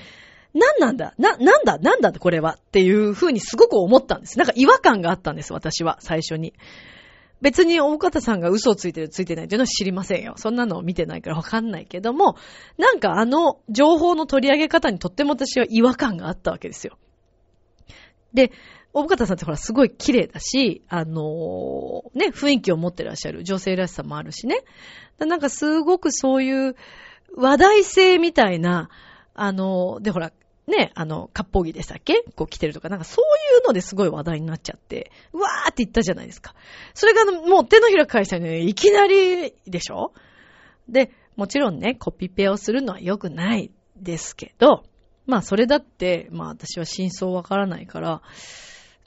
何なんだ？な、なんだ？なんだ？これはっていう風にすごく思ったんです。なんか違和感があったんです、私は、最初に。別に大方さんが嘘をついてるついてないっていうのは知りませんよ。そんなのを見てないからわかんないけども、なんかあの情報の取り上げ方にとっても私は違和感があったわけですよ。で、大方さんってほらすごい綺麗だし、あのー、ね、雰囲気を持ってらっしゃる女性らしさもあるしね。なんかすごくそういう話題性みたいな、あのー、でほら、ね、あの、割烹着でしたっけ？こう着てるとか、なんかそういうのですごい話題になっちゃって、うわーって言ったじゃないですか。それがもう手のひら返したね、いきなりでしょ？で、もちろんね、コピペをするのは良くないですけど、まあそれだって、まあ私は真相わからないから、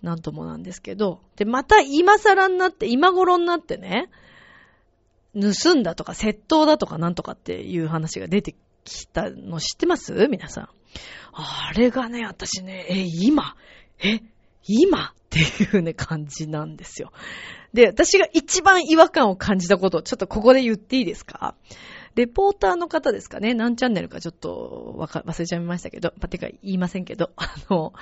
なんともなんですけど、で、また今更になって、今頃になってね、盗んだとか窃盗だとかなんとかっていう話が出てきたの知ってます？皆さん。あれがね、私ね、え、今え、今？っていうね、感じなんですよ。で、私が一番違和感を感じたことをちょっとここで言っていいですか？レポーターの方ですかね？何チャンネルかちょっとわか、忘れちゃいましたけど、まてか言いませんけど、あの、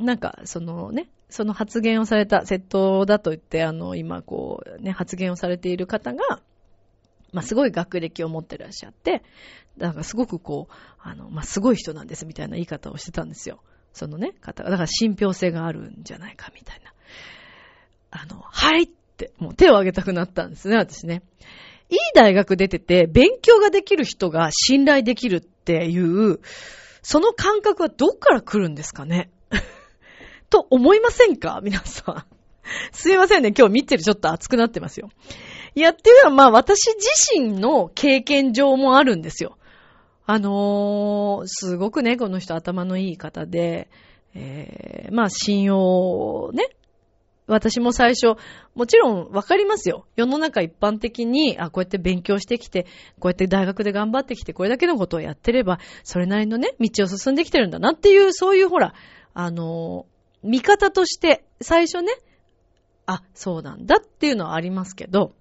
なんか、そのね、その発言をされた、窃盗だと言って、あの、今こう、ね、発言をされている方が、まあ、すごい学歴を持ってらっしゃって、だからすごくこう、あの、まあ、すごい人なんですみたいな言い方をしてたんですよ。そのね、方が。だから信憑性があるんじゃないかみたいな。あの、はいって、もう手を挙げたくなったんですね、私ね。いい大学出てて、勉強ができる人が信頼できるっていう、その感覚はどっから来るんですかねと思いませんか？皆さん。すいませんね、今日見てるちょっと熱くなってますよ。いや、っていうのはまあ私自身の経験上もあるんですよ。あのー、すごくね、この人頭のいい方で、えー、まあ信用ね、私も最初、もちろんわかりますよ。世の中一般的に、あ、こうやって勉強してきて、こうやって大学で頑張ってきて、これだけのことをやってれば、それなりのね、道を進んできてるんだなっていう、そういうほら、あの、見方として、最初ね、あ、そうなんだっていうのはありますけど、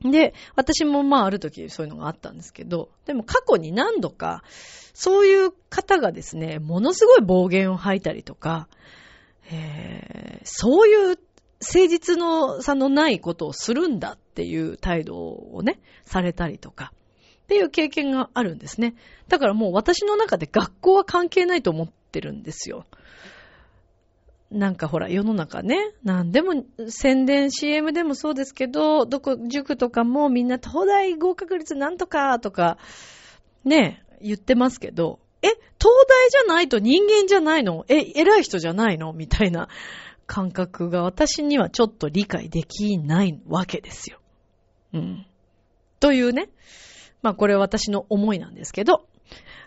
で、私もまあある時そういうのがあったんですけど、でも過去に何度か、そういう方がですね、ものすごい暴言を吐いたりとか、えー、そういう誠実の差のないことをするんだっていう態度をね、されたりとか、っていう経験があるんですね。だからもう私の中で学校は関係ないと思ってるんですよ。なんかほら、世の中ね、なんでも宣伝 CM でもそうですけど、どこ、塾とかもみんな東大合格率なんとかとか、ね、言ってますけど、え、東大じゃないと人間じゃないの？え、偉い人じゃないの？みたいな感覚が私にはちょっと理解できないわけですよ。うん。というね。まあこれは私の思いなんですけど、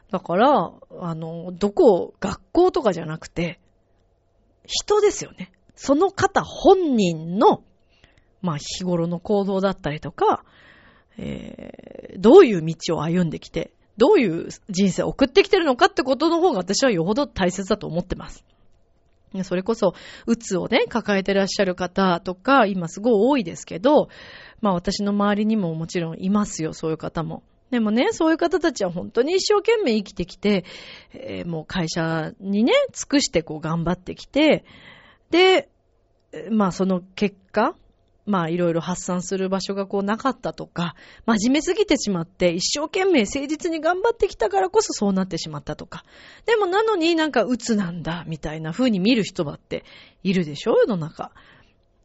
だから、あの、どこ、学校とかじゃなくて、人ですよね。その方本人の、まあ日頃の行動だったりとか、えー、どういう道を歩んできて、どういう人生を送ってきてるのかってことの方が私はよほど大切だと思ってます。それこそ、うつをね、抱えてらっしゃる方とか、今すごい多いですけど、まあ私の周りにももちろんいますよ、そういう方も。でもね、そういう方たちは本当に一生懸命生きてきて、えー、もう会社にね、尽くしてこう頑張ってきて、で、まあその結果、まあいろいろ発散する場所がこうなかったとか、真面目すぎてしまって一生懸命誠実に頑張ってきたからこそそうなってしまったとか。でもなのになんか鬱なんだみたいな風に見る人だっているでしょ世の中。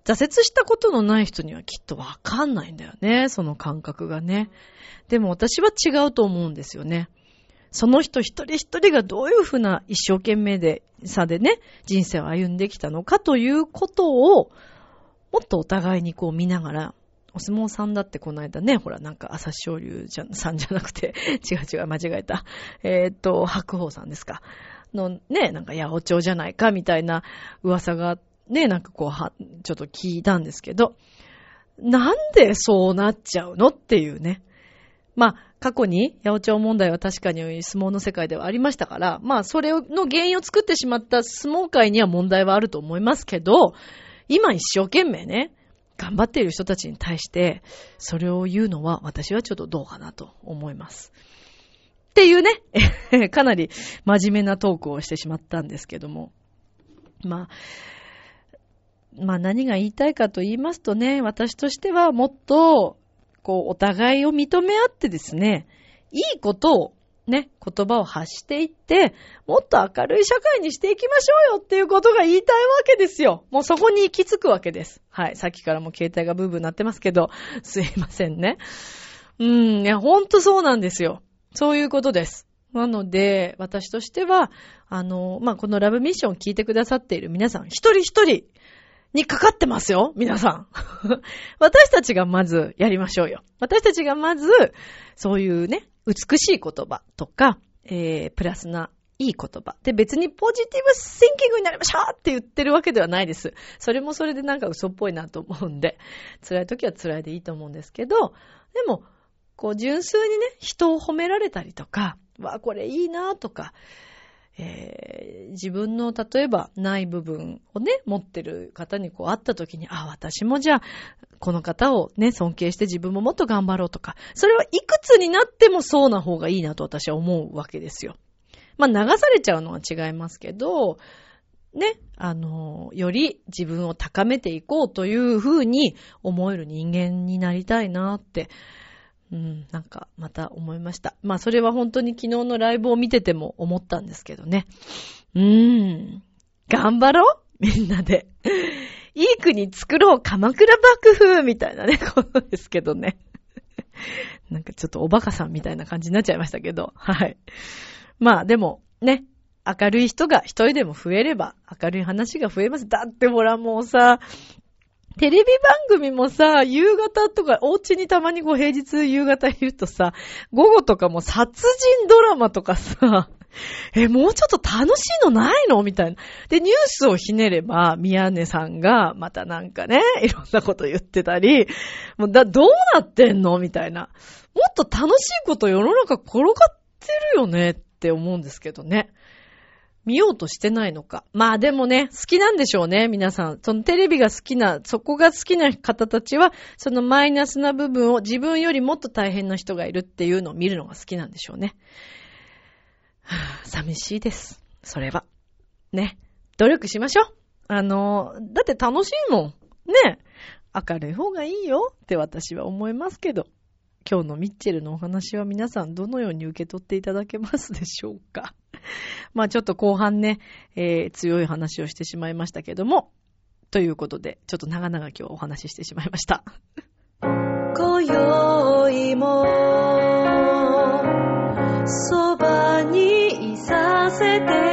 挫折したことのない人にはきっとわかんないんだよね、その感覚がね。でも私は違うと思うんですよね。その人一人一人がどういうふうな一生懸命で、さでね、人生を歩んできたのかということを、もっとお互いにこう見ながら、お相撲さんだってこの間ね、ほらなんか朝青龍さんじゃなくて、[laughs] 違う違う間違えた。えー、っと、白鵬さんですか。のね、なんか八百長じゃないかみたいな噂があってね、なんかこうは、ちょっと聞いたんですけど、なんでそうなっちゃうのっていうね。まあ、過去に八百長問題は確かに相撲の世界ではありましたから、まあ、それの原因を作ってしまった相撲界には問題はあると思いますけど、今一生懸命ね、頑張っている人たちに対して、それを言うのは私はちょっとどうかなと思います。っていうね、[laughs] かなり真面目なトークをしてしまったんですけども。まあ、まあ何が言いたいかと言いますとね、私としてはもっとこう、お互いを認め合ってですね、いいことをね、言葉を発していって、もっと明るい社会にしていきましょうよっていうことが言いたいわけですよ。もうそこに行き着くわけです。はい。さっきからも携帯がブーブーなってますけど、[laughs] すいませんね。うん、いや、ほんとそうなんですよ。そういうことです。なので、私としては、あの、まあ、このラブミッションを聞いてくださっている皆さん、一人一人、にかかってますよ、皆さん。[laughs] 私たちがまずやりましょうよ。私たちがまず、そういうね、美しい言葉とか、えー、プラスないい言葉。で、別にポジティブシンキングになりましょうって言ってるわけではないです。それもそれでなんか嘘っぽいなと思うんで、辛い時は辛いでいいと思うんですけど、でも、こう純粋にね、人を褒められたりとか、わ、これいいなとか、えー、自分の例えばない部分をね、持ってる方にこう会った時に、あ、私もじゃあ、この方をね、尊敬して自分ももっと頑張ろうとか、それはいくつになってもそうな方がいいなと私は思うわけですよ。まあ流されちゃうのは違いますけど、ね、あの、より自分を高めていこうというふうに思える人間になりたいなってうん、なんかまた思いました。まあそれは本当に昨日のライブを見てても思ったんですけどね。うーん。頑張ろうみんなで。いい国作ろう鎌倉幕府みたいなね、[laughs] ことですけどね。なんかちょっとおバカさんみたいな感じになっちゃいましたけど。はい。まあでも、ね。明るい人が一人でも増えれば明るい話が増えます。だってほらもうさ、テレビ番組もさ、夕方とか、お家にたまにこう平日夕方いるとさ、午後とかも殺人ドラマとかさ、え、もうちょっと楽しいのないの？みたいな。で、ニュースをひねれば、宮根さんが、またなんかね、いろんなこと言ってたり、もうだ、どうなってんの？みたいな。もっと楽しいこと世の中転がってるよねって思うんですけどね。見ようとしてないのか。まあでもね、好きなんでしょうね、皆さん。そのテレビが好きな、そこが好きな方たちは、そのマイナスな部分を自分よりもっと大変な人がいるっていうのを見るのが好きなんでしょうね。はぁ、寂しいです。それは。ね。努力しましょう。あの、だって楽しいもん。ね。明るい方がいいよって私は思いますけど。今日のミッチェルのお話は皆さんどのように受け取っていただけますでしょうか？[laughs] まあちょっと後半ね、えー、強い話をしてしまいましたけども、ということで、ちょっと長々今日お話ししてしまいました。今宵も、そばにいさせて、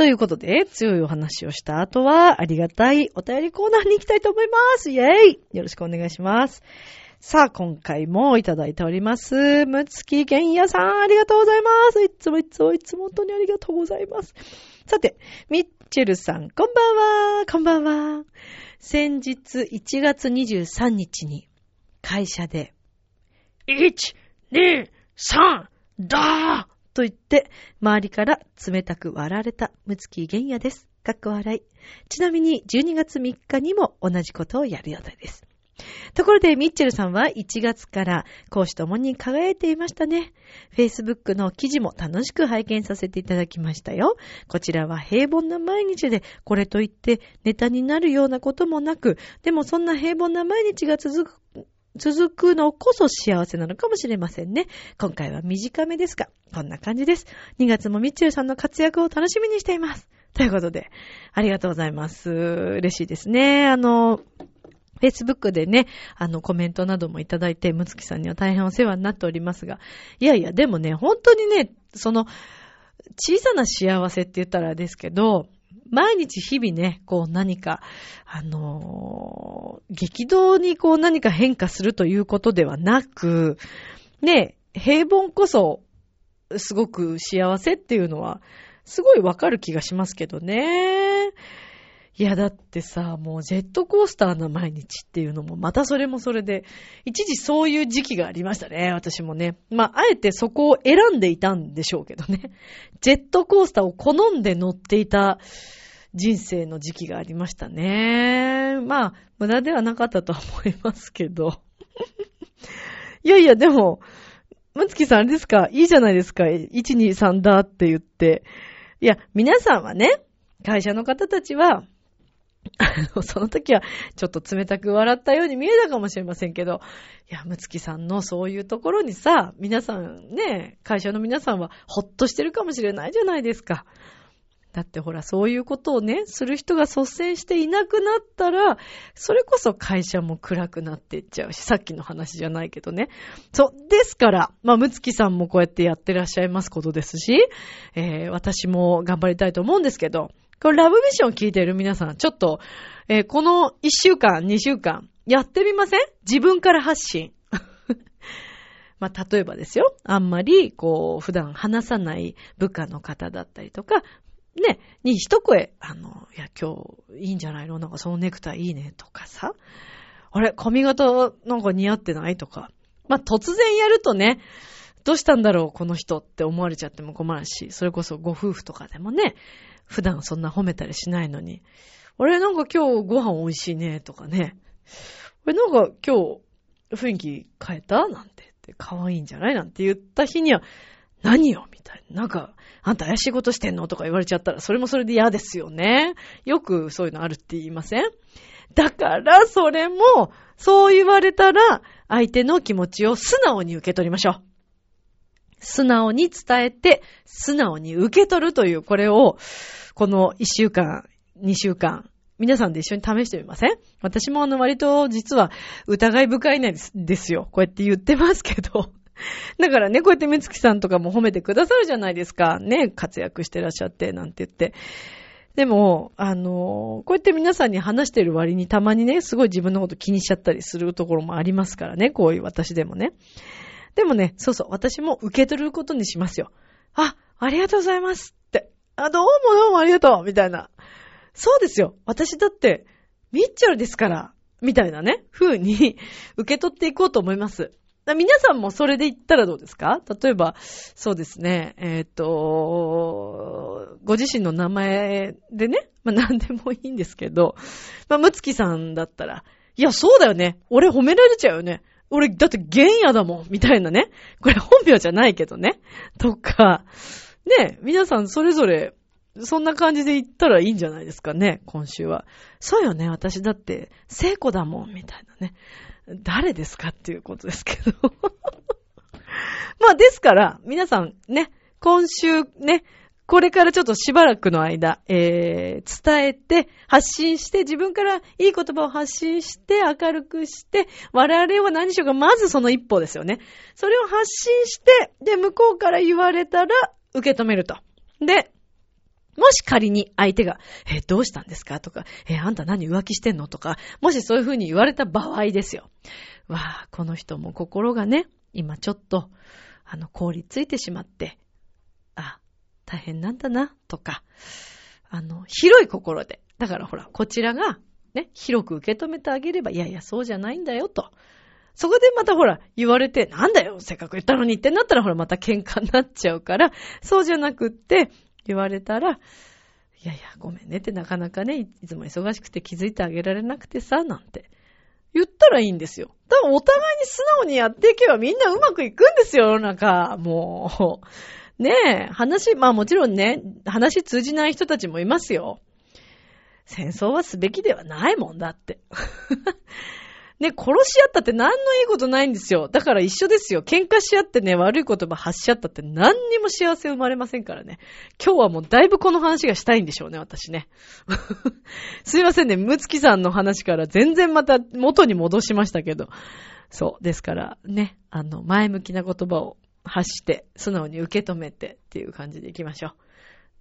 ということで、強いお話をした後は、ありがたいお便りコーナーに行きたいと思います。イェーイよろしくお願いします。さあ、今回もいただいております。むつきげんやさん、ありがとうございます。いつもいつもいつも本当にありがとうございます。さて、ミッチェルさん、こんばんは。こんばんは。先日1月23日に会社で、1、2、3、だーと言って、周りから冷たく割られたむつきげんやです。かっこ笑い。ちなみに12月3日にも同じことをやる予定です。ところで、ミッチェルさんは1月から講師ともに輝いていましたね。Facebook の記事も楽しく拝見させていただきましたよ。こちらは平凡な毎日で、これといってネタになるようなこともなく、でもそんな平凡な毎日が続く続くのこそ幸せなのかもしれませんね。今回は短めですが、こんな感じです。2月もミッチェルさんの活躍を楽しみにしています。ということで、ありがとうございます。嬉しいですね。あの、Facebook でね、あの、コメントなどもいただいて、むつきさんには大変お世話になっておりますが、いやいや、でもね、本当にね、その、小さな幸せって言ったらですけど、毎日日々ね、こう何か、あのー、激動にこう何か変化するということではなく、ね、平凡こそ、すごく幸せっていうのは、すごいわかる気がしますけどね。いや、だってさ、もうジェットコースターな毎日っていうのも、またそれもそれで、一時そういう時期がありましたね、私もね。まあ、あえてそこを選んでいたんでしょうけどね。[laughs] ジェットコースターを好んで乗っていた人生の時期がありましたね。まあ、無駄ではなかったとは思いますけど。[laughs] いやいや、でも、むつきさんあれですか？いいじゃないですか ?1、2、3だって言って。いや、皆さんはね、会社の方たちは、[laughs] その時はちょっと冷たく笑ったように見えたかもしれませんけど、いや、むつきさんのそういうところにさ、皆さんね、会社の皆さんはほっとしてるかもしれないじゃないですか。だってほら、そういうことをね、する人が率先していなくなったら、それこそ会社も暗くなっていっちゃうし、さっきの話じゃないけどね。そう、ですから、まあ、むつきさんもこうやってやってらっしゃいますことですし、えー、私も頑張りたいと思うんですけど、これラブミッション聞いてる皆さん、ちょっと、えー、この1週間、2週間、やってみません？自分から発信。[laughs] まあ、例えばですよ。あんまり、こう、普段話さない部下の方だったりとか、ね、に一声、あの、いや、今日いいんじゃないの？なんかそのネクタイいいねとかさ。あれ、髪型なんか似合ってないとか。まあ、突然やるとね、どうしたんだろう、この人って思われちゃっても困るし、それこそご夫婦とかでもね、普段そんな褒めたりしないのに、あれ、なんか今日ご飯美味しいね、とかね。あれ、なんか今日雰囲気変えたなんて、可愛いんじゃないなんて言った日には、何よみたいな。なんか、あんた怪しいことしてんのとか言われちゃったら、それもそれで嫌ですよね。よくそういうのあるって言いません？だから、それも、そう言われたら、相手の気持ちを素直に受け取りましょう。素直に伝えて、素直に受け取るという、これを、この1週間、2週間、皆さんで一緒に試してみません？私もあの割と実は疑い深いですですよ。こうやって言ってますけど。[laughs] だからね、こうやってめつきさんとかも褒めてくださるじゃないですか。ね、活躍してらっしゃって、なんて言って。でも、あの、こうやって皆さんに話してる割にたまにね、すごい自分のこと気にしちゃったりするところもありますからね、こういう私でもね。でもね、そうそう、私も受け取ることにしますよ。あ、ありがとうございますって。あ、どうもどうもありがとうみたいな。そうですよ。私だって、ミッチェルですから、みたいなね、風に [laughs] 受け取っていこうと思います。皆さんもそれで言ったらどうですか？例えば、そうですね、えっ、ー、と、ご自身の名前でね、まあ何でもいいんですけど、まあ、むつきさんだったら、いや、そうだよね。俺褒められちゃうよね。俺、だって原野だもん。みたいなね。これ本名じゃないけどね。とか、ね、皆さんそれぞれ、そんな感じで言ったらいいんじゃないですかね、今週は。そうよね、私だって、聖子だもん、みたいなね。誰ですかっていうことですけど。[laughs] まあ、ですから、皆さんね、今週ね、これからちょっとしばらくの間、えー、伝えて、発信して、自分からいい言葉を発信して、明るくして、我々は何しようか、まずその一歩ですよね。それを発信して、で、向こうから言われたら、受け止めると。で、もし仮に相手が、え、どうしたんですか？とか、え、あんた何浮気してんの？とか、もしそういう風に言われた場合ですよ。わあ、この人も心がね、今ちょっと、あの、凍りついてしまって、あ、大変なんだな、とか、あの、広い心で。だからほら、こちらが、ね、広く受け止めてあげれば、いやいや、そうじゃないんだよ、と。そこでまたほら、言われて、なんだよ、せっかく言ったのにってなったらほら、また喧嘩になっちゃうから、そうじゃなくって、言われたら、いやいや、ごめんねってなかなかね、いつも忙しくて気づいてあげられなくてさ、なんて。言ったらいいんですよ。多分お互いに素直にやっていけばみんなうまくいくんですよ、世の中。もう。ねえ、話、まあもちろんね、話通じない人たちもいますよ。戦争はすべきではないもんだって。[laughs] ね、殺し合ったって何のいいことないんですよ。だから一緒ですよ。喧嘩し合ってね、悪い言葉発し合ったって何にも幸せ生まれませんからね。今日はもうだいぶこの話がしたいんでしょうね、私ね。[laughs] すいませんね、むつきさんの話から全然また元に戻しましたけど。そう。ですから、ね、あの、前向きな言葉を発して、素直に受け止めてっていう感じでいきましょう。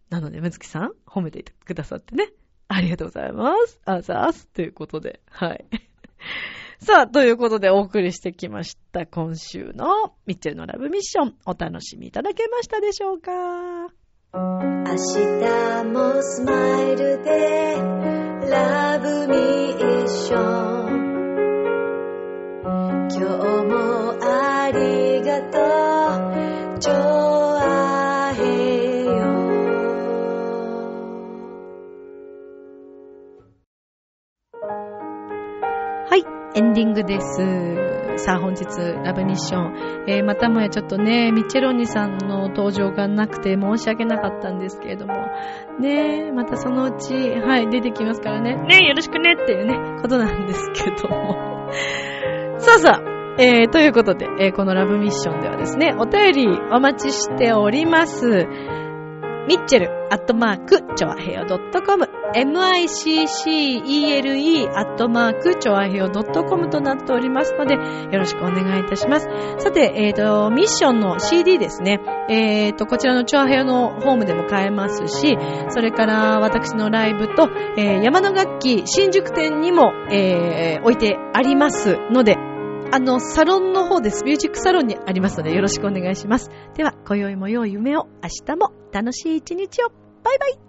なので、むつきさん、褒めてくださってね。ありがとうございます。あざーす。ということで、はい。[laughs] さあ、ということでお送りしてきました。今週のミッチェルのラブミッション、お楽しみいただけましたでしょうか？明日もスマイルでラブミッション今日もありがとうエンディングです。さあ本日、ラブミッション。えー、またもやちょっとね、ミッチェロニさんの登場がなくて申し訳なかったんですけれども、ねまたそのうち、はい、出てきますからね、ねよろしくねっていうね、ことなんですけども。さあさあ、えー、ということで、えー、このラブミッションではですね、お便りお待ちしております。ミッチェル、アットマーク、チョアヘヨ .com、miccele、アットマーク、チョアヘヨ .com となっておりますので、よろしくお願いいたします。さて、えっ、ー、と、ミッションの CD ですね。えっ、ー、と、こちらのチョアヘヨのホームでも買えますし、それから私のライブと、えー、山の楽器新宿店にも、えー、置いてありますので、あの、サロンの方です。ミュージックサロンにありますので、よろしくお願いします。では、今宵も良い夢を、明日も楽しい一日を。バイバイ